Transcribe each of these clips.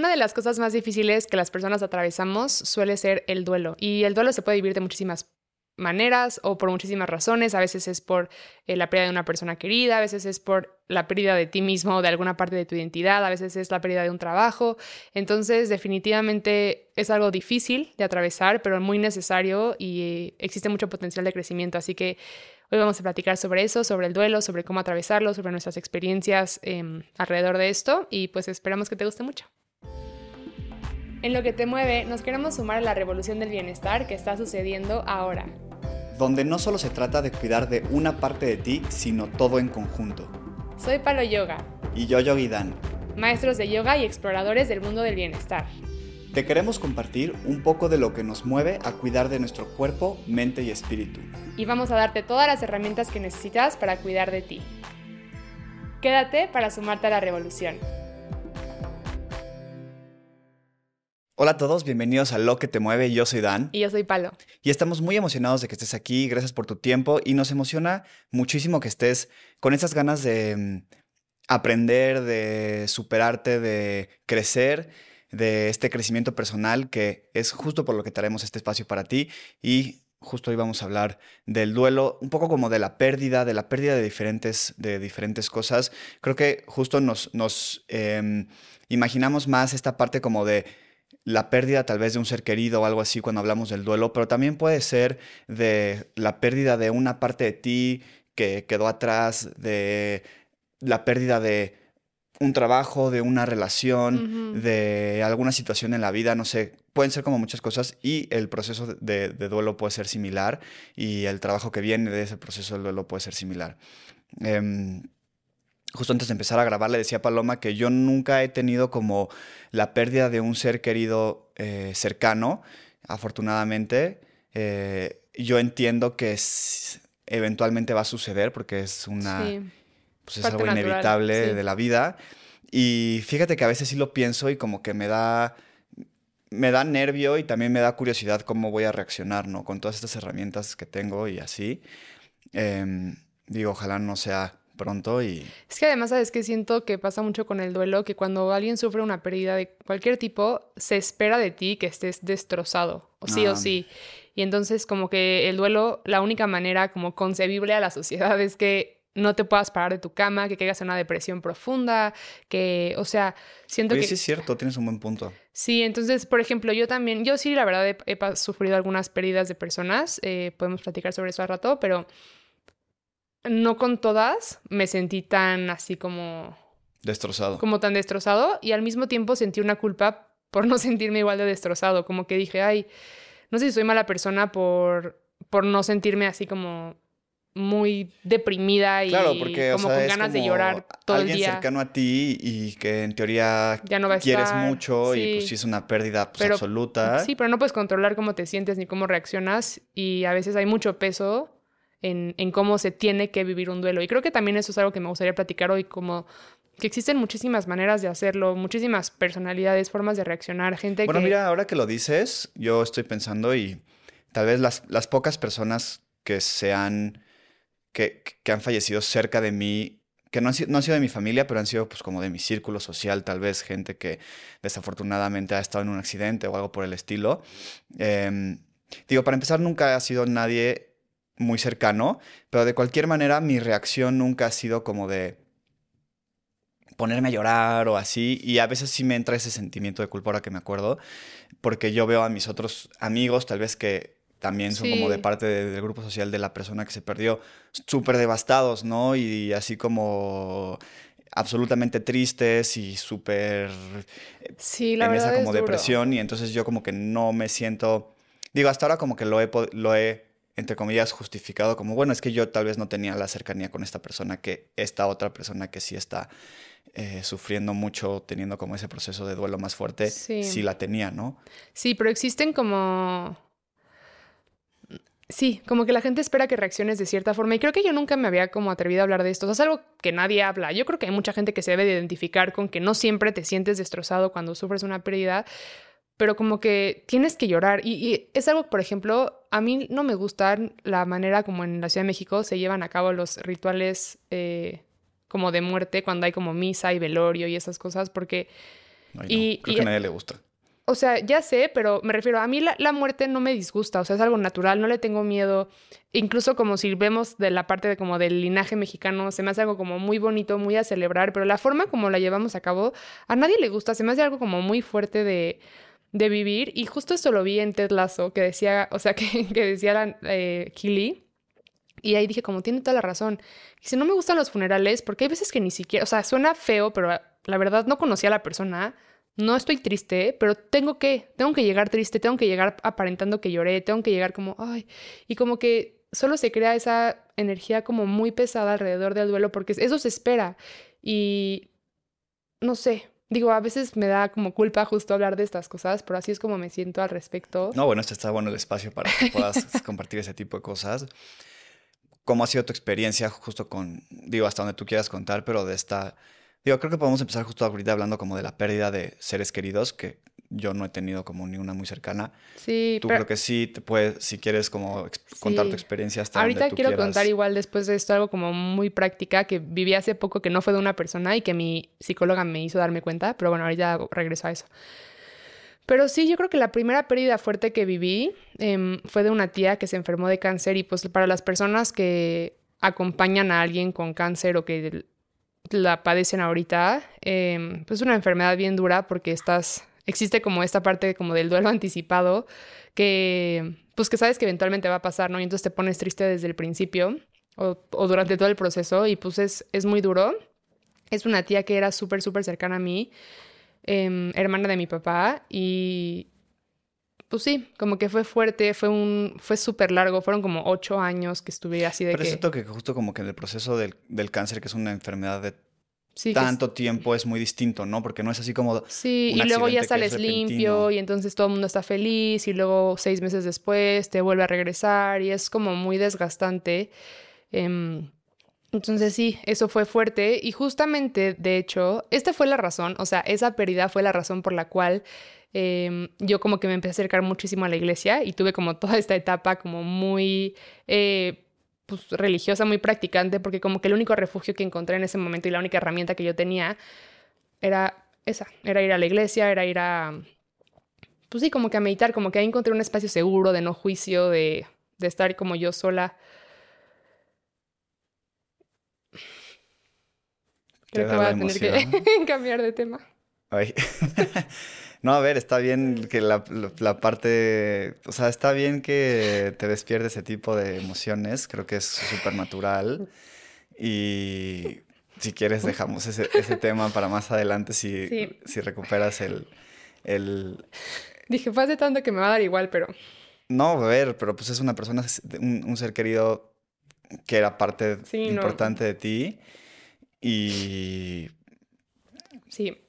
Una de las cosas más difíciles que las personas atravesamos suele ser el duelo. Y el duelo se puede vivir de muchísimas maneras o por muchísimas razones. A veces es por eh, la pérdida de una persona querida, a veces es por la pérdida de ti mismo o de alguna parte de tu identidad, a veces es la pérdida de un trabajo. Entonces, definitivamente es algo difícil de atravesar, pero muy necesario y eh, existe mucho potencial de crecimiento. Así que hoy vamos a platicar sobre eso, sobre el duelo, sobre cómo atravesarlo, sobre nuestras experiencias em, alrededor de esto y pues esperamos que te guste mucho. En lo que te mueve, nos queremos sumar a la revolución del bienestar que está sucediendo ahora. Donde no solo se trata de cuidar de una parte de ti, sino todo en conjunto. Soy Palo Yoga. Y yo Yogi Dan. Maestros de yoga y exploradores del mundo del bienestar. Te queremos compartir un poco de lo que nos mueve a cuidar de nuestro cuerpo, mente y espíritu. Y vamos a darte todas las herramientas que necesitas para cuidar de ti. Quédate para sumarte a la revolución. Hola a todos, bienvenidos a Lo que te mueve. Yo soy Dan. Y yo soy Palo. Y estamos muy emocionados de que estés aquí. Gracias por tu tiempo. Y nos emociona muchísimo que estés con esas ganas de mm, aprender, de superarte, de crecer, de este crecimiento personal, que es justo por lo que traemos este espacio para ti. Y justo hoy vamos a hablar del duelo, un poco como de la pérdida, de la pérdida de diferentes, de diferentes cosas. Creo que justo nos, nos em, imaginamos más esta parte como de la pérdida tal vez de un ser querido o algo así cuando hablamos del duelo, pero también puede ser de la pérdida de una parte de ti que quedó atrás, de la pérdida de un trabajo, de una relación, de alguna situación en la vida, no sé, pueden ser como muchas cosas y el proceso de, duelo puede ser similar y el trabajo que viene de ese proceso de duelo puede ser similar. Em, justo antes de empezar a grabar le decía a Paloma que yo nunca he tenido como la pérdida de un ser querido eh, cercano, afortunadamente. Eh, yo entiendo que eventualmente va a suceder porque es una... Pues es algo inevitable de la vida. Y fíjate que a veces sí lo pienso y como que me da me da nervio y también me da curiosidad cómo voy a reaccionar, ¿no? Con todas estas herramientas que tengo y así. Em, digo, ojalá no sea pronto y... Es que además, ¿sabes que Siento que pasa mucho con el duelo, que cuando alguien sufre una pérdida de cualquier tipo, se espera de ti que estés destrozado, o sí o ah. sí. Y entonces como que el duelo, la única manera como concebible a la sociedad es que no te puedas parar de tu cama, que caigas en una depresión profunda, que, o sea, siento que... Sí, es cierto, tienes un buen punto. Sí, entonces, por ejemplo, yo también, yo sí, la verdad, he, sufrido algunas pérdidas de personas, eh, podemos platicar sobre eso al rato, pero no con todas me sentí tan así como... Destrozado. Como tan destrozado y al mismo tiempo sentí una culpa por no sentirme igual de destrozado, como que dije, ay, no sé si soy mala persona por, por no sentirme así como muy deprimida y como con ganas de llorar todo el día. Alguien cercano a ti y que en teoría ya no quieres mucho y pues sí es una pérdida pues, absoluta. Sí, pero no puedes controlar cómo te sientes ni cómo reaccionas y a veces hay mucho peso en, cómo se tiene que vivir un duelo. Y creo que también eso es algo que me gustaría platicar hoy, como que existen muchísimas maneras de hacerlo, muchísimas personalidades, formas de reaccionar, gente bueno, mira, ahora que lo dices, yo estoy pensando y tal vez las, las pocas personas que se han... Que, que han fallecido cerca de mí que no han, sido, no han sido de mi familia, pero han sido pues como de mi círculo social, tal vez gente que desafortunadamente ha estado en un accidente o algo por el estilo. Em, digo, para empezar, nunca ha sido nadie muy cercano, pero de cualquier manera mi reacción nunca ha sido como de ponerme a llorar o así, y a veces sí me entra ese sentimiento de culpa ahora que me acuerdo, porque yo veo a mis otros amigos, tal vez que también son como de parte del grupo social de la persona que se perdió, súper devastados, ¿no? Y así como absolutamente tristes y súper sí, la en esa como depresión y entonces yo como que no me siento digo hasta ahora como que lo he, lo he entre comillas, justificado como, bueno, es que yo tal vez no tenía la cercanía con esta persona que esta otra persona que sí está eh, sufriendo mucho, teniendo como ese proceso de duelo más fuerte, sí. la tenía, ¿no? Sí, pero existen como... Sí, como que la gente espera que reacciones de cierta forma y creo que yo nunca me había como atrevido a hablar de esto. O sea, es algo que nadie habla. Yo creo que hay mucha gente que se debe de identificar con que no siempre te sientes destrozado cuando sufres una pérdida, pero como que tienes que llorar. Y, es algo, por ejemplo, a mí no me gusta la manera como en la Ciudad de México se llevan a cabo los rituales eh, como de muerte, cuando hay como misa y velorio y esas cosas, porque y, creo que a nadie le gusta. O sea, ya sé, pero me refiero, a mí la, muerte no me disgusta, o sea, es algo natural, no le tengo miedo. Incluso como si vemos de la parte de como del linaje mexicano, se me hace algo como muy bonito, muy a celebrar, pero la forma como la llevamos a cabo, a nadie le gusta, se me hace algo como muy fuerte de, de vivir. Y justo esto lo vi en Ted Lasso, que decía, o sea, que, que decía eh, y ahí dije, como tiene toda la razón. Si no me gustan los funerales, porque hay veces que ni siquiera, o sea, suena feo, pero la verdad no conocía a la persona no estoy triste, pero tengo que, tengo que llegar triste, tengo que llegar aparentando que lloré, tengo que llegar como, ay, y como que solo se crea esa energía como muy pesada alrededor del duelo porque eso se espera y no sé, digo, a veces me da como culpa justo hablar de estas cosas, pero así es como me siento al respecto. No, bueno, este está bueno el espacio para que puedas compartir ese tipo de cosas. ¿Cómo ha sido tu experiencia justo con, digo, hasta donde tú quieras contar, pero de esta Digo, creo que podemos empezar justo ahorita hablando como de la pérdida de seres queridos, que yo no he tenido como ni una muy cercana. Sí, Tú creo que sí, te puedes, si quieres como contar tu experiencia hasta Ahorita donde tú quiero contar igual después de esto algo como muy práctica que viví hace poco que no fue de una persona y que mi psicóloga me hizo darme cuenta, pero bueno, ahorita regreso a eso. Pero sí, yo creo que la primera pérdida fuerte que viví em, fue de una tía que se enfermó de cáncer y pues para las personas que acompañan a alguien con cáncer o que la padecen ahorita, eh, pues es una enfermedad bien dura porque estás, existe como esta parte como del duelo anticipado que, pues que sabes que eventualmente va a pasar, ¿no? Y entonces te pones triste desde el principio o, durante todo el proceso y pues es, es muy duro. Es una tía que era súper, súper cercana a mí, em, hermana de mi papá y, pues sí, como que fue fuerte, fue un, fue súper largo, fueron como ocho años que estuve así de Pero que... es cierto que justo como que en el proceso del, del cáncer, que es una enfermedad de tanto tiempo, es muy distinto, ¿no? Porque no es así como... Sí, y luego ya sales limpio y entonces todo el mundo está feliz y luego seis meses después te vuelve a regresar y es como muy desgastante. Em, entonces sí, eso fue fuerte y justamente, de hecho, esta fue la razón, o sea, esa pérdida fue la razón por la cual Em, yo como que me empecé a acercar muchísimo a la iglesia y tuve como toda esta etapa como muy eh, pues, religiosa, muy practicante, porque como que el único refugio que encontré en ese momento y la única herramienta que yo tenía era esa, era ir a la iglesia, era ir a, pues sí, como que a meditar, como que ahí encontré un espacio seguro, de no juicio, de, de estar como yo sola. Creo que voy a tener que cambiar de tema. Ay. No, a ver, está bien que la, parte, o sea, está bien que te despierte ese tipo de emociones, creo que es súper natural. Y si quieres dejamos ese, tema para más adelante si, si recuperas el, el... Dije, fue hace tanto que me va a dar igual, pero... No, a ver, pero pues es una persona, un, ser querido que era parte importante de ti y... Sí,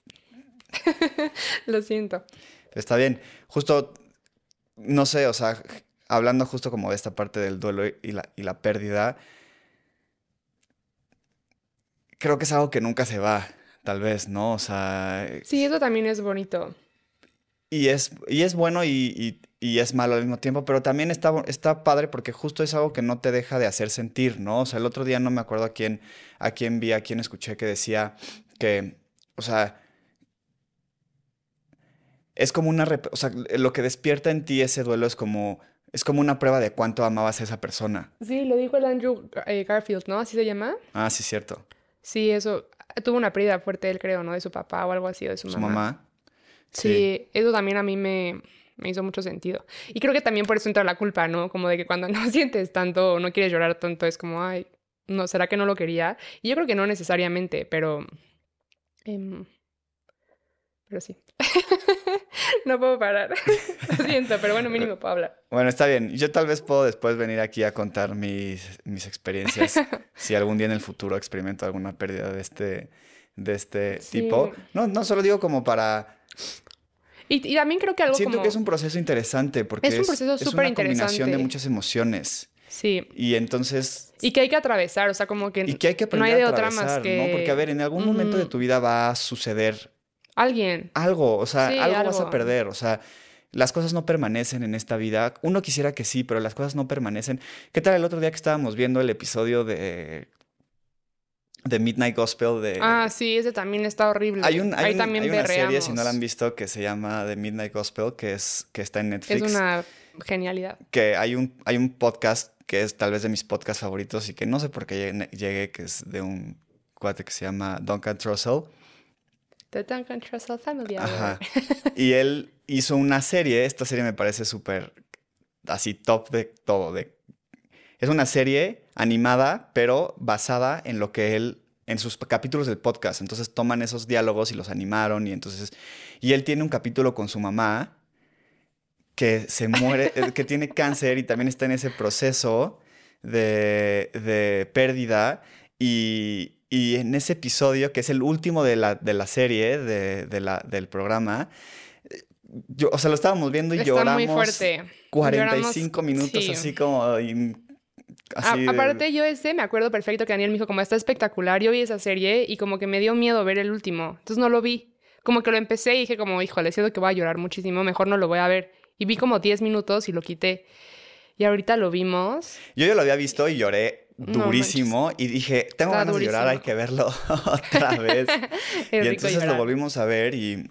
Lo siento. Está bien. Justo, no sé, o sea, hablando justo como de esta parte del duelo y la, y la pérdida, creo que es algo que nunca se va, tal vez, ¿no? O sea... Sí, eso también es bonito. Y es, y es bueno y, es malo al mismo tiempo, pero también está, está padre porque justo es algo que no te deja de hacer sentir, ¿no? O sea, el otro día no me acuerdo a quién, a quién vi, a quién escuché que decía que, o sea, es como una, o sea, lo que despierta en ti ese duelo es como, es como una prueba de cuánto amabas a esa persona. Sí, lo dijo el Andrew eh, Garfield, ¿no? ¿Así se llama? Ah, sí, cierto. Sí, eso, tuvo una pérdida fuerte él, creo, ¿no? De su papá o algo así, o de su, ¿Su mamá. Sí. eso también a mí me, me hizo mucho sentido. Y creo que también por eso entra la culpa, ¿no? Como de que cuando no sientes tanto o no quieres llorar tanto, es como, ay, no, ¿será que no lo quería? Y yo creo que no necesariamente, pero... Em, pero sí. no puedo parar. Lo siento, pero bueno, mínimo puedo hablar. Bueno, está bien. Yo tal vez puedo después venir aquí a contar mis, mis experiencias. si algún día en el futuro experimento alguna pérdida de este, de este tipo. No, no solo digo como para... Y, también creo que algo Siento que es un proceso interesante porque es, un proceso es, una combinación de muchas emociones. Sí. Y entonces... Y que hay que atravesar, o sea, como que... Y que hay que aprender no hay de otra más que... ¿no? Porque, a ver, en algún momento de tu vida va a suceder Alguien. Algo, o sea, algo, vas a perder, o sea, las cosas no permanecen en esta vida. Uno quisiera que sí, pero las cosas no permanecen. ¿Qué tal el otro día que estábamos viendo el episodio de The Midnight Gospel de... Ah, sí, ese también está horrible. Hay, un, hay, Ahí un- también hay una serie, si no la han visto, que se llama The Midnight Gospel, que, es, que está en Netflix. Es una genialidad. Que hay un, hay un podcast que es tal vez de mis podcasts favoritos y que no sé por qué llegué, llegué, que es de un cuate que se llama Duncan Trussell. The Duncan Trussell Family Hour. Ajá. Y él hizo una serie, esta serie me parece súper así top de todo. De... Es una serie animada, pero basada en lo que él, en sus capítulos del podcast. Entonces toman esos diálogos y los animaron y entonces... Y él tiene un capítulo con su mamá que se muere, eh, que tiene cáncer y también está en ese proceso de, de pérdida. Y, y en ese episodio, que es el último de la, de la serie, de, de la, del programa, yo, o sea, lo estábamos viendo y Está lloramos muy fuerte. 45 Lloramos- minutos sí. así como... A- de- aparte, yo ese me acuerdo perfecto que Daniel me dijo, como está espectacular, yo vi esa serie y como que me dio miedo ver el último. Entonces no lo vi. Como que lo empecé y dije como, híjole, siento que voy a llorar muchísimo, mejor no lo voy a ver. Y vi como 10 minutos y lo quité. Y ahorita lo vimos. Yo ya lo había visto y lloré No durísimo y dije, tengo ganas de llorar, hay que verlo otra vez. Y entonces lo volvimos a ver y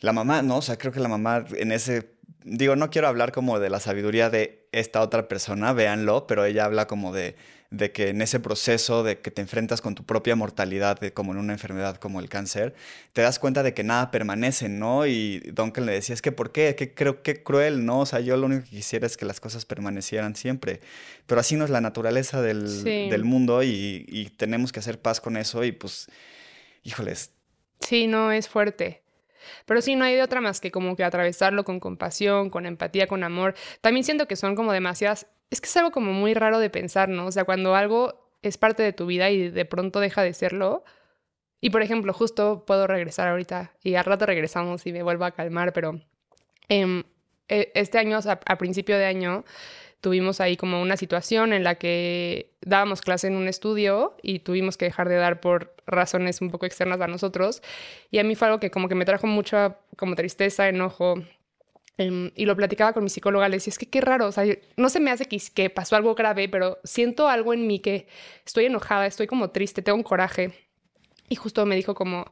la mamá, ¿no? O sea, creo que la mamá en ese, digo, no quiero hablar como de la sabiduría de esta otra persona, véanlo, pero ella habla como de, de que en ese proceso de que te enfrentas con tu propia mortalidad, de, como en una enfermedad como el cáncer, te das cuenta de que nada permanece, ¿no? Y Duncan le decía, es que ¿por qué? ¿Qué creo qué cruel, ¿no? O sea, yo lo único que quisiera es que las cosas permanecieran siempre, pero así no es la naturaleza del, Sí. del mundo y, y tenemos que hacer paz con eso y pues, híjoles, Sí, no, es fuerte. Pero sí, no hay de otra más que como que atravesarlo con compasión, con empatía, con amor. También siento que son como demasiadas... Es que es algo como muy raro de pensar, ¿no? O sea, cuando algo es parte de tu vida y de pronto deja de serlo. Y por ejemplo, justo puedo regresar ahorita y al rato regresamos y me vuelvo a calmar, pero em, e- este año, a principio de año, tuvimos ahí como una situación en la que dábamos clase en un estudio y tuvimos que dejar de dar por razones un poco externas a nosotros. Y a mí fue algo que como que me trajo mucha como tristeza, enojo. Em, y lo platicaba con mi psicóloga, le decía, es que qué raro, o sea, no se me hace que, que pasó algo grave, pero siento algo en mí que estoy enojada, estoy como triste, tengo un coraje. Y justo me dijo como,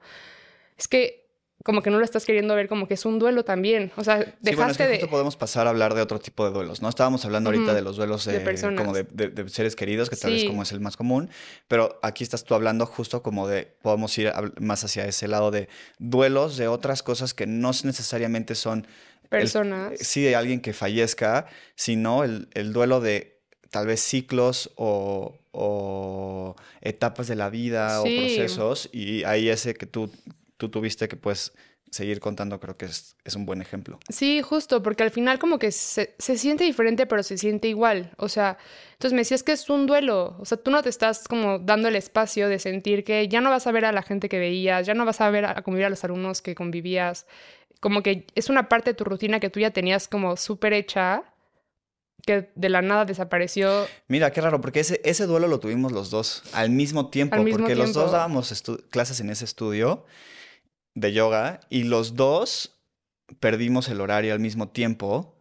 es que como que no lo estás queriendo ver, como que es un duelo también. O sea, dejaste Sí, bueno, es que de... justo podemos pasar a hablar de otro tipo de duelos, ¿no? Estábamos hablando ahorita Ujú, de los duelos de eh, como de, de- de seres queridos, que tal vez Sí. como es el más común, pero aquí estás tú hablando justo como de, podemos ir más hacia ese lado de duelos de otras cosas que no necesariamente son el- Personas. sí de alguien que fallezca, sino el, el duelo de tal vez ciclos o, o etapas de la vida Sí. o procesos, y ahí ese que tú, tú tuviste que puedes seguir contando creo que es, es un buen ejemplo. Sí, justo, porque al final como que se, se siente diferente, pero se siente igual. O sea, entonces me decías que es un duelo. O sea, tú no te estás como dando el espacio de sentir que ya no vas a ver a la gente que veías, ya no vas a ver a, a convivir a los alumnos que convivías. Como que es una parte de tu rutina que tú ya tenías como súper hecha, que de la nada desapareció. Mira, qué raro, porque ese, ese duelo lo tuvimos los dos al mismo tiempo, Al mismo porque los dos dábamos clases en ese estudio de yoga y los dos perdimos el horario al mismo tiempo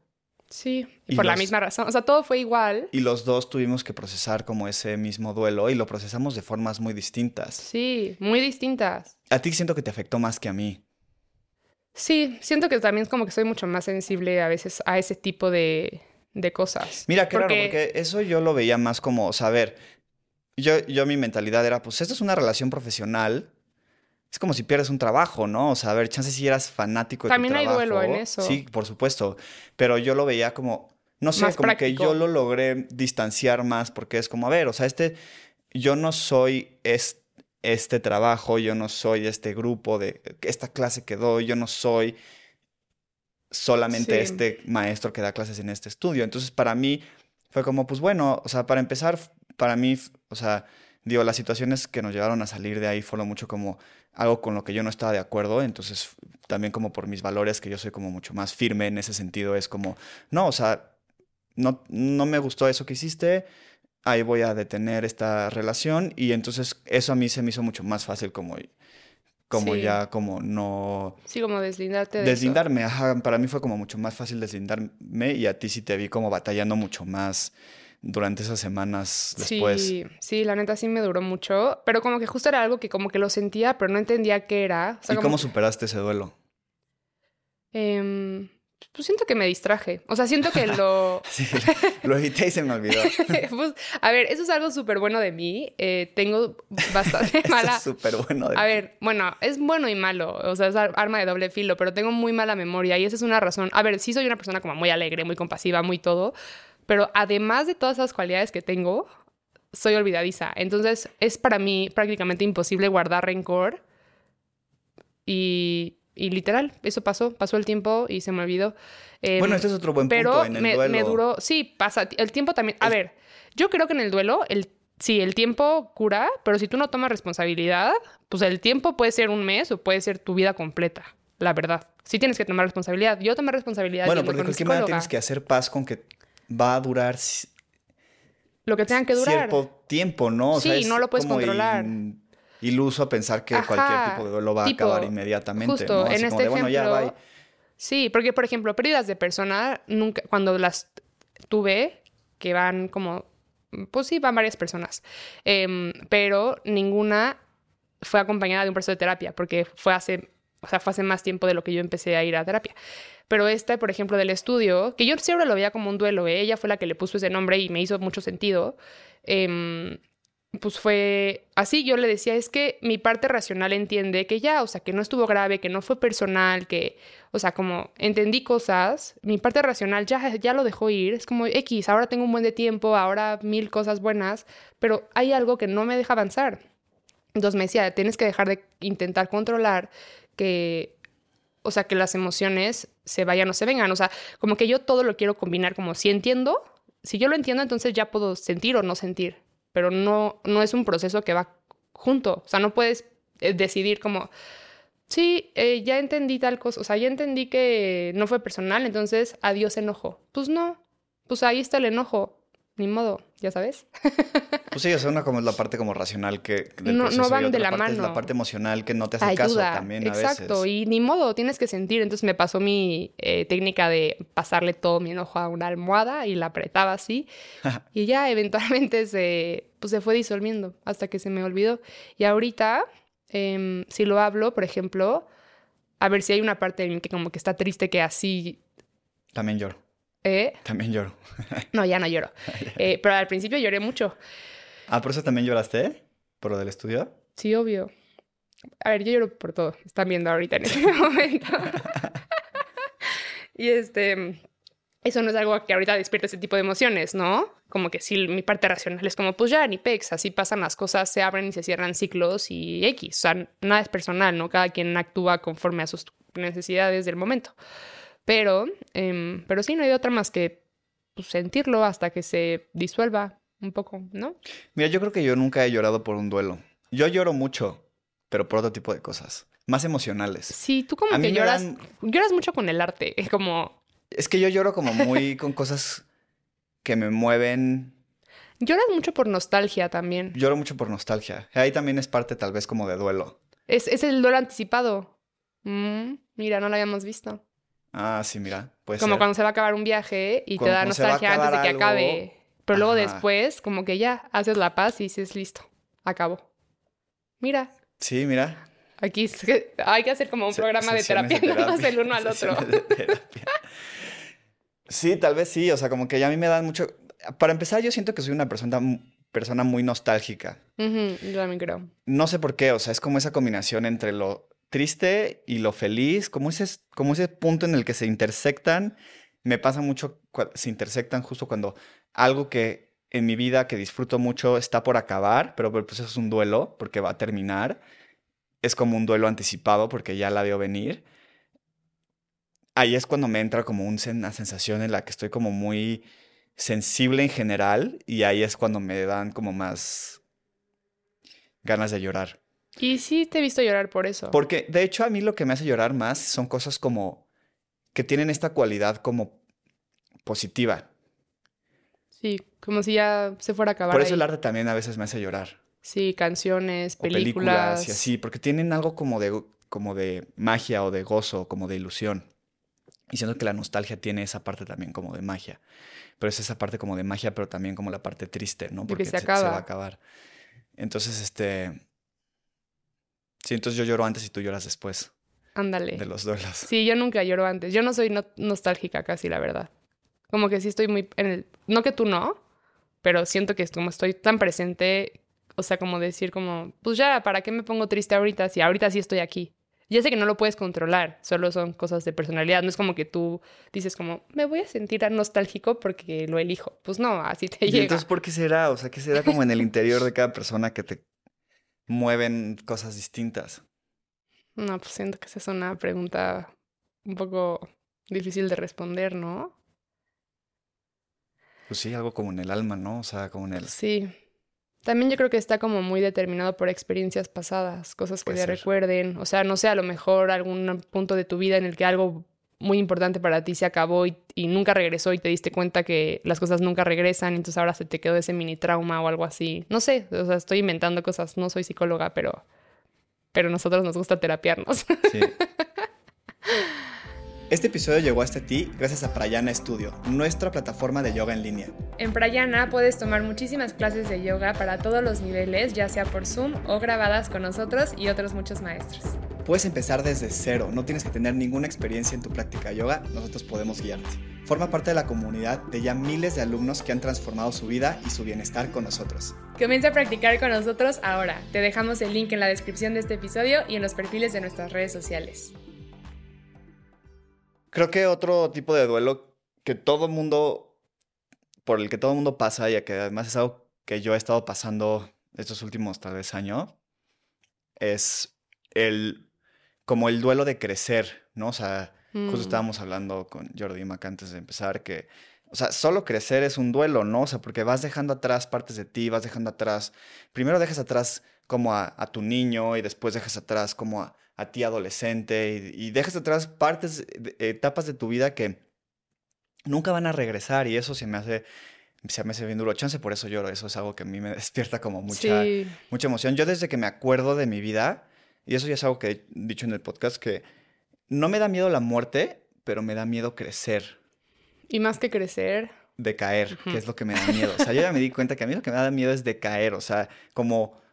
Sí, Y por la misma razón. O sea, todo fue igual. y los dos tuvimos que procesar como ese mismo duelo y lo procesamos de formas muy distintas. Sí, muy distintas. A ti siento que te afectó más que a mí. Sí, siento que también como que soy mucho más sensible a veces a ese tipo de, de cosas. Mira, qué Porque- raro, porque eso yo lo veía más como, saber, yo, yo mi mentalidad era, pues esto es una relación profesional, es como si pierdes un trabajo, ¿no? O sea, a ver, chance si eras fanático de También tu hay trabajo. duelo en eso. Sí, por supuesto, pero yo lo veía como, no sé, Más como práctico. que yo lo logré distanciar más porque es como, a ver, o sea, este, yo no soy es- este trabajo, yo no soy este grupo de esta clase que doy, yo no soy solamente Sí. este maestro que da clases en este estudio. Entonces, para mí fue como, pues bueno, o sea, para empezar, para mí, o sea, digo, las situaciones que nos llevaron a salir de ahí fueron mucho como algo con lo que yo no estaba de acuerdo, entonces también como por mis valores, que yo soy como mucho más firme en ese sentido, es como, no, o sea, no, no me gustó eso que hiciste, ahí voy a detener esta relación y entonces eso a mí se me hizo mucho más fácil como, como Sí. ya como no Sí, como deslindarte de eso. deslindarme, ajá, para mí fue como mucho más fácil deslindarme y a ti sí te vi como batallando mucho más durante esas semanas después. Sí, sí, la neta sí me duró mucho, pero como que justo era algo que como que lo sentía, pero no entendía qué era. ¿Y cómo superaste ese duelo? Eh, pues siento que me distraje. O sea, siento que lo... sí, lo evité y se me olvidó. pues, a ver, eso es algo súper bueno de mí. Eh, tengo bastante mala... es súper bueno de A ver, bueno, es bueno y malo. O sea, es arma de doble filo, pero tengo muy mala memoria y esa es una razón. A ver, sí soy una persona como muy alegre, muy compasiva, muy todo. Pero además de todas esas cualidades que tengo, soy olvidadiza. Entonces, es para mí prácticamente imposible guardar rencor. Y y literal, eso pasó, pasó el tiempo y se me olvidó. bueno, este es otro buen pero punto en el me, duelo. me duró, sí, pasa, el tiempo también. A ver, yo creo que en el duelo, el, sí, el tiempo cura, pero si tú no tomas responsabilidad, pues el tiempo puede ser un mes o puede ser tu vida completa, la verdad. Sí tienes que tomar responsabilidad. Yo tomé responsabilidad. Bueno, porque de cualquier manera tienes que hacer paz con que va a durar lo que tengan que durar. Cierto tiempo, ¿no? O sí, no lo puedes controlar iluso a pensar que cualquier tipo de duelo va a acabar inmediatamente. Justo, en este ejemplo, Sí, porque por ejemplo, pérdidas de persona, nunca, cuando las tuve, que van como, pues sí, van varias personas, em, pero ninguna fue acompañada de un proceso de terapia, porque fue hace, o sea, fue hace más tiempo de lo que yo empecé a ir a terapia. Pero esta, por ejemplo, del estudio, que yo siempre lo veía como un duelo, ¿eh? ella fue la que le puso ese nombre y me hizo mucho sentido. Eh, pues fue así, yo le decía, es que mi parte racional entiende que ya, o sea, que no estuvo grave, que no fue personal, que, o sea, como entendí cosas, mi parte racional ya, ya lo dejó ir, es como X, ahora tengo un buen de tiempo, ahora mil cosas buenas, pero hay algo que no me deja avanzar. Entonces me decía, tienes que dejar de intentar controlar que, o sea, que las emociones se vayan o se vengan, o sea, como que yo todo lo quiero combinar como si entiendo, si yo lo entiendo, entonces ya puedo sentir o no sentir pero no, no es un proceso que va junto. O sea, no puedes eh, decidir como, sí, eh, ya entendí tal cosa, o sea, ya entendí que no fue personal, entonces adiós enojo. Pues no, pues ahí está el enojo ni modo, ya sabes. pues sí, o sea, una como es la parte como racional que no, no van de la mano. Es la parte emocional que no te hace caso también a Exacto, y ni modo, tienes que sentir. Entonces me pasó mi eh, técnica de pasarle todo mi enojo a una almohada y la apretaba así. y ya eventualmente se, pues, se fue disolviendo hasta que se me olvidó. Y ahorita, em, si lo hablo, por ejemplo, a ver si hay una parte de mí que como que está triste que así... También lloro. ¿Eh? También lloro. no, ya no lloro. Eh, pero al principio lloré mucho. Ah, ¿por eso también lloraste? ¿Por lo del estudio? Sí, obvio. A ver, yo lloro por todo. Están viendo ahorita en este momento. y este, eso no es algo que ahorita despierte ese tipo de emociones, ¿no? Como que sí, mi parte racional es como, pues ya, ni pex, así pasan las cosas, se abren y se cierran ciclos y X. O sea, nada es personal, ¿no? Cada quien actúa conforme a sus necesidades del momento. Pero, em, pero sí, no hay otra más que pues, sentirlo hasta que se disuelva un poco, ¿no? Mira, yo creo que yo nunca he llorado por un duelo. Yo lloro mucho, pero por otro tipo de cosas. Más emocionales. Sí, tú como que lloras, lloras mucho con el arte, es como... Es que yo lloro como muy con cosas que me mueven. Lloras mucho por nostalgia también. Lloro mucho por nostalgia. Ahí también es parte tal vez como de duelo. Es, es el duelo anticipado. Mm, mira, no lo habíamos visto. Ah, sí, mira. como cuando se va a acabar un viaje y te da nostalgia antes de que acabe. Pero luego después, como que ya haces la paz y dices, listo, acabó. Mira. Sí, mira. Aquí hay que hacer como un programa de terapia, no el uno al otro. sí, tal vez sí. O sea, como que ya a mí me dan mucho. Para empezar, yo siento que soy una persona, persona muy nostálgica. yo también creo. No sé por qué. O sea, es como esa combinación entre lo triste y lo feliz, como ese, ese punto en el que se intersectan, me pasa mucho, se intersectan justo cuando algo que en mi vida que disfruto mucho está por acabar, pero pues eso es un duelo porque va a terminar. Es como un duelo anticipado porque ya la veo venir. Ahí es cuando me entra como una sensación en la que estoy como muy sensible en general y ahí es cuando me dan como más ganas de llorar. Y sí te he visto llorar por eso. Porque de hecho a mí lo que me hace llorar más son cosas como que tienen esta cualidad como positiva. Sí, como si ya se fuera a acabar. Por eso el arte también a veces me hace llorar. Sí, canciones, películas. películas y así, porque tienen algo como de, como de magia o de gozo, como de ilusión. Y siento que la nostalgia tiene esa parte también como de magia. Pero es esa parte como de magia, pero también como la parte triste, ¿no? Porque se se va a acaba. acabar. Entonces, este... Sí, entonces yo lloro antes y tú lloras después Ándale. de los duelos. Sí, yo nunca lloro antes. Yo no soy no- nostálgica casi, la verdad. Como que sí estoy muy en el... No que tú no, pero siento que como estoy tan presente, o sea, como decir como, pues ya, ¿para qué me pongo triste ahorita si ahorita sí estoy aquí? Ya sé que no lo puedes controlar, solo son cosas de personalidad. No es como que tú dices como, me voy a sentir nostálgico porque lo elijo. Pues no, así te ¿Y llega. entonces por qué será? O sea, ¿qué será como en el interior de cada persona que te mueven cosas distintas? No, pues siento que esa es una pregunta un poco difícil de responder, ¿no? Pues sí, algo como en el alma, ¿no? O sea, como en el... Sí. También yo creo que está como muy determinado por experiencias pasadas, cosas que Puede te ser. recuerden. O sea, no sé, a lo mejor algún punto de tu vida en el que algo muy importante para ti se acabó y, y nunca regresó y te diste cuenta que las cosas nunca regresan, entonces ahora se te quedó ese mini trauma o algo así. No sé, o sea, estoy inventando cosas, no soy psicóloga, pero, pero a nosotros nos gusta terapiarnos. Sí. Este episodio llegó hasta ti gracias a Prayana Studio, nuestra plataforma de yoga en línea. En Prayana puedes tomar muchísimas clases de yoga para todos los niveles, ya sea por Zoom o grabadas con nosotros y otros muchos maestros. Puedes empezar desde cero, no tienes que tener ninguna experiencia en tu práctica de yoga, nosotros podemos guiarte. Forma parte de la comunidad de ya miles de alumnos que han transformado su vida y su bienestar con nosotros. Comienza a practicar con nosotros ahora. Te dejamos el link en la descripción de este episodio y en los perfiles de nuestras redes sociales. Creo que otro tipo de duelo que todo mundo, por el que todo mundo pasa y que además es algo que yo he estado pasando estos últimos tal vez años, es el, como el duelo de crecer, ¿no? O sea, justo Mm. estábamos hablando con Jordi Mac antes de empezar que, o sea, solo crecer es un duelo, ¿no? O sea, porque vas dejando atrás partes de ti, vas dejando atrás, primero dejas atrás como a, a tu niño y después dejas atrás como a, a ti adolescente y, y dejas atrás partes, etapas de tu vida que nunca van a regresar y eso se me hace, se me hace bien duro. Chance por eso lloro, eso es algo que a mí me despierta como mucha, Sí, mucha emoción. Yo desde que me acuerdo de mi vida, y eso ya es algo que he dicho en el podcast, que no me da miedo la muerte, pero me da miedo crecer, y más que crecer, decaer, Ujú. que es lo que me da miedo. O sea, yo ya me di cuenta que a mí lo que me da miedo es decaer, o sea, como...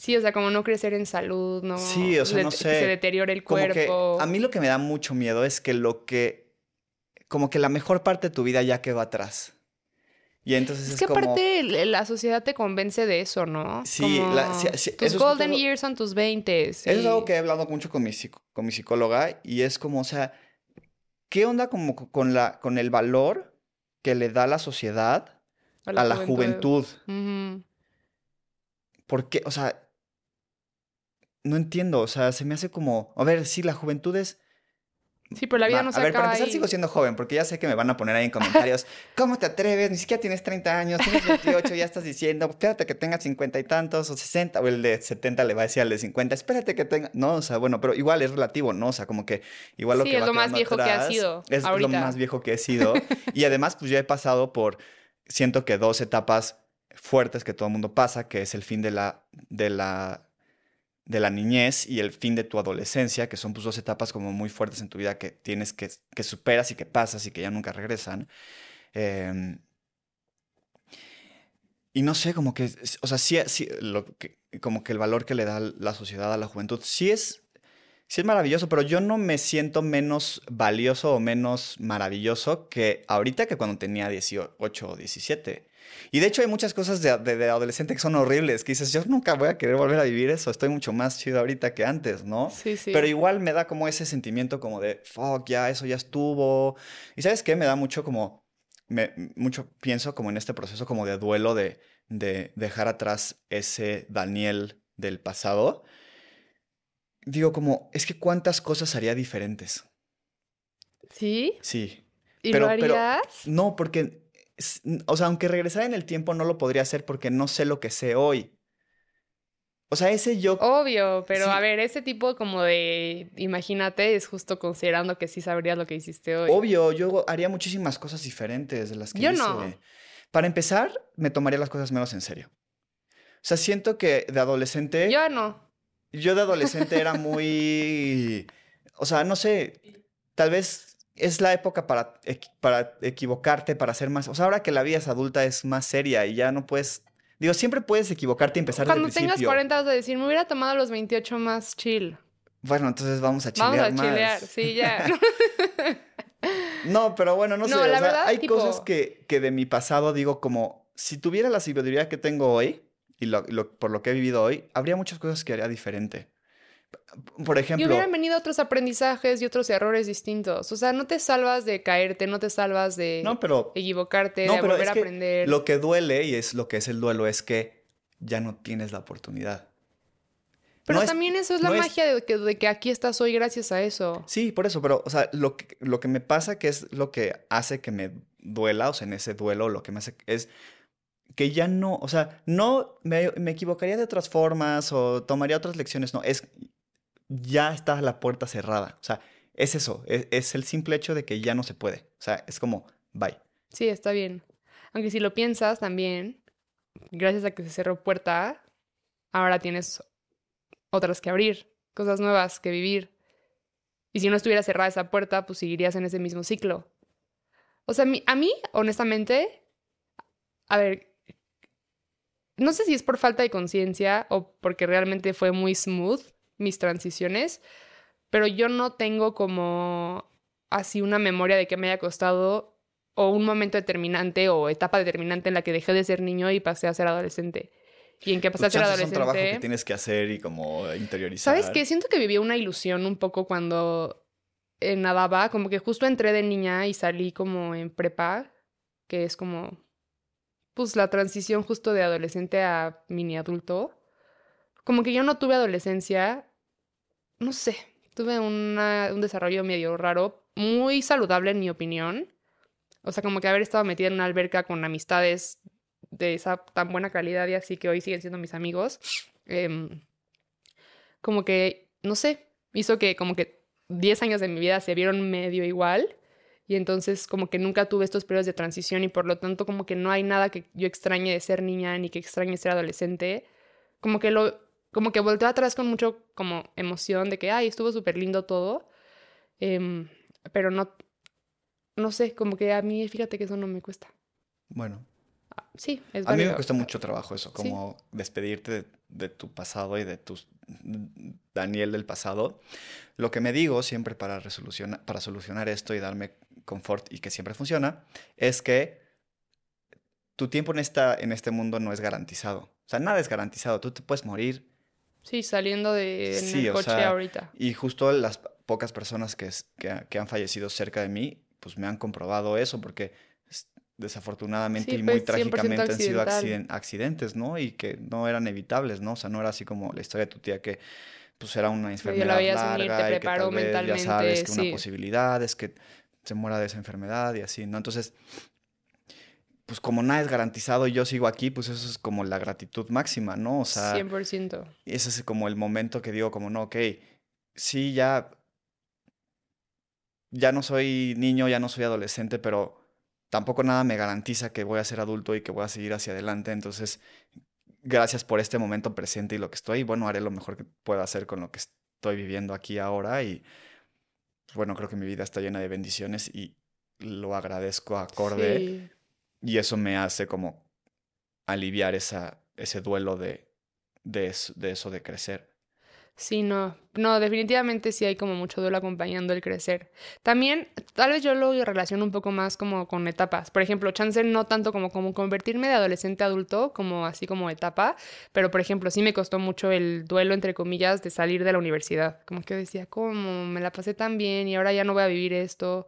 sí, o sea, como no crecer en salud, no, Sí, o sea, de- no que sé, se deteriore el que cuerpo. a mí lo que me da mucho miedo es que lo que... Como que la mejor parte de tu vida ya quedó atrás. Y entonces es, Es que como... aparte la sociedad te convence de eso, ¿no? Sí, Como la- sí, sí, tus eso es golden years son tus 20. Eso es algo que he hablado mucho con mi, con mi psicóloga y es como, o sea, ¿qué onda como co- con, la, con el valor que le da la sociedad a la juventud? Ujú. ¿Por qué? O sea, no entiendo, o sea, se me hace como, a ver, sí, la juventud es... Sí, pero la vida Va, no se a ver, para acaba empezar ahí. sigo siendo joven, porque ya sé que me van a poner ahí en comentarios, ¿cómo te atreves? Ni siquiera tienes 30 años, tienes 28, ya estás diciendo, espérate que tengas 50 y tantos, o 60, o el de 70 le va a decir al de 50, espérate que tenga, no, o sea, bueno, pero igual es relativo, ¿no? O sea, como que igual lo Sí, que es va lo más viejo que has atrás sido Es lo ahorita. más viejo que he sido, y además, pues ya he pasado por, siento que dos etapas fuertes que todo el mundo pasa, que es el fin de la, de la de la niñez y el fin de tu adolescencia, que son pues dos etapas como muy fuertes en tu vida que tienes que, que superas y que pasas y que ya nunca regresan. Em, y no sé, como que, o sea, sí, lo que, como que el valor que le da la sociedad a la juventud, sí es, sí es maravilloso, pero yo no me siento menos valioso o menos maravilloso que ahorita que cuando tenía 18 o 17. Y de hecho hay muchas cosas de, de- de adolescente que son horribles, que dices, yo nunca voy a querer volver a vivir eso, estoy mucho más chido ahorita que antes, ¿no? Sí, sí. Pero igual me da como ese sentimiento como de, fuck, ya, eso ya estuvo. Y ¿sabes qué? Me da mucho como, me, mucho pienso como en este proceso como de duelo de, de dejar atrás ese Daniel del pasado. Digo como, es que cuántas cosas haría diferentes. ¿Sí? Sí. ¿Y Pero- lo pero- harías? No, porque, o sea, aunque regresara en el tiempo no lo podría hacer porque no sé lo que sé hoy. O sea, ese yo... Obvio, pero Sí. a ver, ese tipo como de, imagínate, es justo considerando que sí sabrías lo que hiciste hoy. Obvio, yo haría muchísimas cosas diferentes de las que Yo hice. no. Para empezar, me tomaría las cosas menos en serio. O sea, siento que de adolescente, yo, Yo no. de adolescente era muy, o sea, no sé, tal vez es la época para, para equivocarte, para ser más... O sea, ahora que la vida es adulta es más seria y ya no puedes... Digo, siempre puedes equivocarte y empezar Cuando desde tengas principio. 40 vas a decir, me hubiera tomado los 28 más chill. Bueno, entonces vamos a chilear Vamos a más. chilear, sí, ya. No, pero bueno, no, No, sé. o la sea, verdad, hay tipo- cosas que, que de mi pasado digo como, si tuviera la sabiduría que tengo hoy y lo- lo- por lo que he vivido hoy, habría muchas cosas que haría diferente. Por Y ejemplo, hubieran venido otros aprendizajes y otros errores distintos. O sea, no te salvas de caerte, no te salvas de no, pero equivocarte, No, de pero volver es a que aprender. lo que duele y es lo que es el duelo es que ya no tienes la oportunidad. Pero no es- también eso es la es- magia de, que, de que aquí estás hoy gracias a eso. Sí, por eso, pero, o sea, lo que, lo que me pasa que es lo que hace que me duela, o sea, en ese duelo, lo que me hace es que ya no, o sea, no me, me equivocaría de otras formas o tomaría otras lecciones, no, es, ya está la puerta cerrada, o sea, es eso, es, es el simple hecho de que ya no se puede, o sea, es como, bye. Sí, está bien. Aunque si lo piensas también, gracias a que se cerró puerta, ahora tienes otras que abrir, cosas nuevas que vivir. Y si no estuviera cerrada esa puerta, pues seguirías en ese mismo ciclo. O sea, a mí, honestamente, a ver, no sé si es por falta de conciencia o porque realmente fue muy smooth mis transiciones, pero yo no tengo como así una memoria de que me haya costado o un momento determinante o etapa determinante en la que dejé de ser niño y pasé a ser adolescente. Y en que pasé Pues a ser chances es un trabajo que adolescente. tienes que hacer y como interiorizar. ¿Sabes qué? Siento que viví una ilusión un poco cuando eh, nadaba, como que justo entré de niña y salí como en prepa, que es como, pues la transición justo de adolescente a mini adulto. Como que yo no tuve adolescencia, no sé, tuve una- un desarrollo medio raro, muy saludable en mi opinión. O sea, como que haber estado metida en una alberca con amistades de esa tan buena calidad y así que hoy siguen siendo mis amigos. em, como que, no sé, hizo que como que 10 años de mi vida se vieron medio igual y entonces como que nunca tuve estos periodos de transición y por lo tanto como que no hay nada que yo extrañe de ser niña ni que extrañe ser adolescente. Como que lo, como que volteo atrás con mucho como emoción de que, ay, estuvo súper lindo todo, em, pero no, no sé, como que a mí fíjate que eso no me cuesta. Bueno, Sí, es A mí me válido. cuesta mucho trabajo eso, Sí. como despedirte de, de tu pasado y de tu Daniel del pasado. Lo que me digo siempre para, resoluciona- para solucionar esto y darme confort y que siempre funciona, es que tu tiempo en, esta, en este mundo no es garantizado. O sea, nada es garantizado. Tú te puedes morir Sí, saliendo de en Sí, el coche sea, ahorita. y justo las pocas personas que, que, ha- que han fallecido cerca de mí, pues me han comprobado eso, porque es- desafortunadamente Sí, y muy fue 100% trágicamente han sido accidentes, ¿no? Y que no eran evitables, ¿no? O sea, no era así como la historia de tu tía que pues era una enfermedad venir, te larga y que tal vez ya sabes que una sí. posibilidad es que se muera de esa enfermedad y así, ¿no? Entonces, pues como nada es garantizado y yo sigo aquí, pues eso es como la gratitud máxima, ¿no? O sea, 100%. ese es como el momento que digo como, no, ok, sí, ya, ya no soy niño, ya no soy adolescente, pero tampoco nada me garantiza que voy a ser adulto y que voy a seguir hacia adelante. Entonces, gracias por este momento presente y lo que estoy. Bueno, haré lo mejor que pueda hacer con lo que estoy viviendo aquí ahora y, bueno, creo que mi vida está llena de bendiciones y lo agradezco acorde Sí. Y eso me hace como aliviar esa, ese duelo de, de, eso, de crecer. Sí, no. No, definitivamente sí hay como mucho duelo acompañando el crecer. También, tal vez yo lo relaciono un poco más como con etapas. Por ejemplo, chance no tanto como, como convertirme de adolescente a adulto, como así como etapa, pero por ejemplo, sí me costó mucho el duelo, entre comillas, de salir de la universidad. Como que decía, ¿cómo? Me la pasé tan bien y ahora ya no voy a vivir esto.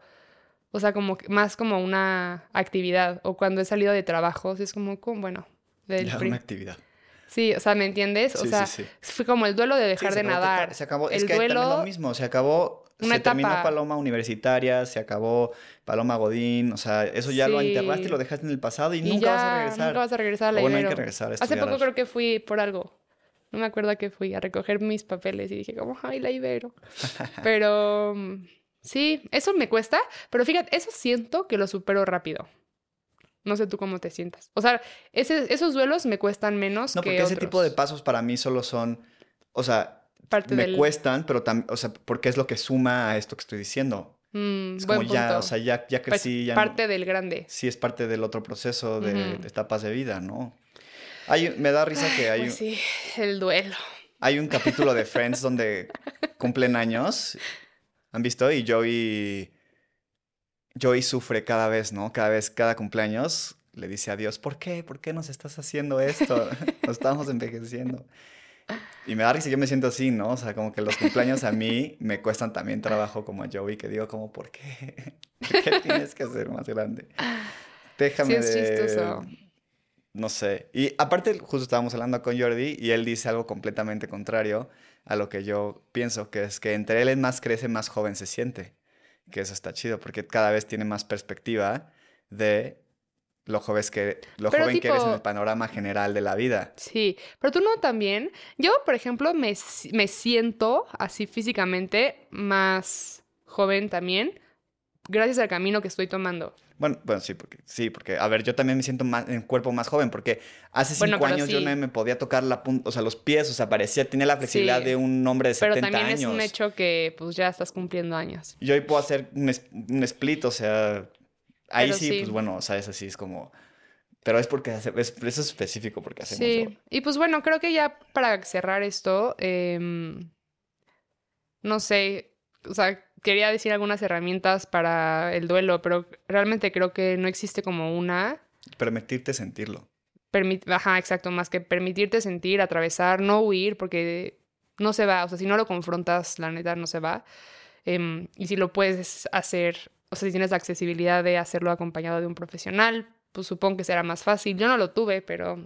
O sea, como que- más como una actividad. O cuando he salido de trabajos, es como, como bueno, del Ya, una actividad. Sí, o sea, ¿me entiendes? O Sí, sea, sí, sí. fue como el duelo de dejar de nadar. Se acabó, es el que ahí también duelo, lo mismo, se acabó, una se terminó etapa. Paloma Universitaria, se acabó Paloma Godín, o sea, eso ya lo enterraste y lo dejaste en el pasado y, y nunca ya vas a regresar. nunca vas a regresar a la O bueno, hay que regresar a Hace poco creo que fui por algo. No me acuerdo a qué fui, a recoger mis papeles y dije como, ay, la Ibero. Pero mm, sí, eso me cuesta, pero fíjate, eso siento que lo supero rápido. No sé tú cómo te sientas. O sea, ese- esos duelos me cuestan menos No, que porque ese tipo de pasos para mí solo son, o sea, Parte me del- cuestan, pero también, o sea, porque es lo que suma a esto que estoy diciendo. Mm, Es buen como ya, punto. o sea, ya, ya Pues, crecí, ya no- parte del grande. sí es parte del otro proceso de, etapas de vida, ¿no? Hay, me da risa que hay, Pues sí, el duelo. hay un capítulo de Friends donde cumplen años, ¿han visto? Y Joey, Joey sufre cada vez, ¿no? Cada vez, cada cumpleaños le dice a Dios, ¿por qué? ¿Por qué nos estás haciendo esto? Nos estamos envejeciendo. Y me da risa, yo me siento así, ¿no? O sea, como que los cumpleaños a mí me cuestan también trabajo como a Joey, que digo como, ¿por qué? ¿Por qué tienes que ser más grande? Déjame Sí, es de... No sé. Y aparte, justo estábamos hablando con Jordi y él dice algo completamente contrario a lo que yo pienso, que es que entre él más crece, más joven se siente. Que eso está chido, porque cada vez tiene más perspectiva de lo, joven que, lo Pero joven que eres en el panorama general de la vida. Sí, pero tú no también. Yo, por ejemplo, me, me siento así físicamente más joven también, gracias al camino que estoy tomando. Bueno, bueno, sí, porque, sí, porque, a ver, yo también me siento más, en cuerpo más joven, porque hace cinco pero años yo no me podía tocar la punta, o sea, los pies, o sea, parecía, tenía la flexibilidad Sí. de un hombre de Pero 70 también años. es un hecho que pues ya estás cumpliendo años. Y hoy puedo hacer un, split, o sea, ahí Pero sí, sí. pues bueno, o sea, es así, es como... Pero es porque hace- es, eso es específico porque hacemos Sí, y pues bueno, creo que ya para cerrar esto, em, no sé, o sea, quería decir algunas herramientas para el duelo, pero realmente creo que no existe como una. Permitirte sentirlo. permi- Ajá, exacto, más que permitirte sentir, atravesar, no huir, porque no se va, o sea, si no lo confrontas, la neta no se va. Em, y si lo puedes hacer, o sea, si tienes la accesibilidad de hacerlo acompañado de un profesional, pues supongo que será más fácil. Yo no lo tuve, pero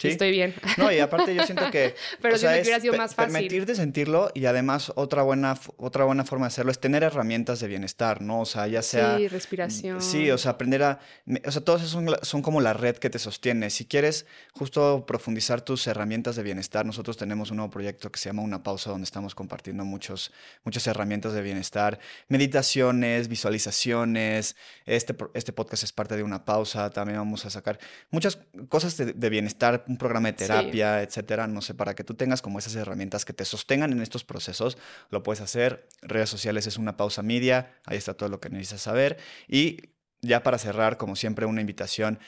Sí. estoy bien. No, y aparte yo siento que... Pero o sea, que es hubiera sido más fácil. Permitirte sentirlo y además otra buena, otra buena forma de hacerlo es tener herramientas de bienestar, ¿no? O sea, ya sea... sí, respiración. Sí, o sea, aprender a... O sea, todos esos son, son como la red que te sostiene. Si quieres justo profundizar tus herramientas de bienestar, nosotros tenemos un nuevo proyecto que se llama Una Pausa, donde estamos compartiendo muchos, muchas herramientas de bienestar, meditaciones, visualizaciones. Este, este podcast es parte de Una Pausa. También vamos a sacar muchas cosas de, de bienestar, un programa de Sí. terapia, etcétera. No sé, para que tú tengas como esas herramientas que te sostengan en estos procesos, lo puedes hacer. Redes sociales es Una Pausa Media. Ahí está todo lo que necesitas saber. Y ya para cerrar, como siempre, una invitación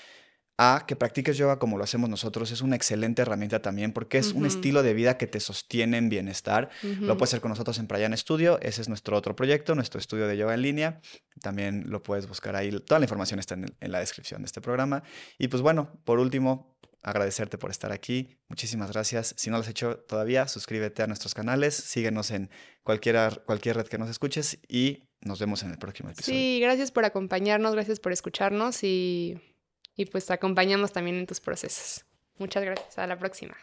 a que practiques yoga como lo hacemos nosotros. Es una excelente herramienta también porque es un estilo de vida que te sostiene en bienestar. Lo puedes hacer con nosotros en Prayan Studio. Ese es nuestro otro proyecto, nuestro estudio de yoga en línea. También lo puedes buscar ahí. Toda la información está en, en la descripción de este programa. Y pues bueno, por último, agradecerte por estar aquí. Muchísimas gracias. Si no lo has hecho todavía, suscríbete a nuestros canales. Síguenos en cualquiera, cualquier red que nos escuches y nos vemos en el próximo episodio. Sí, gracias por acompañarnos, gracias por escucharnos y, y pues te acompañamos también en tus procesos. Muchas gracias. A la próxima.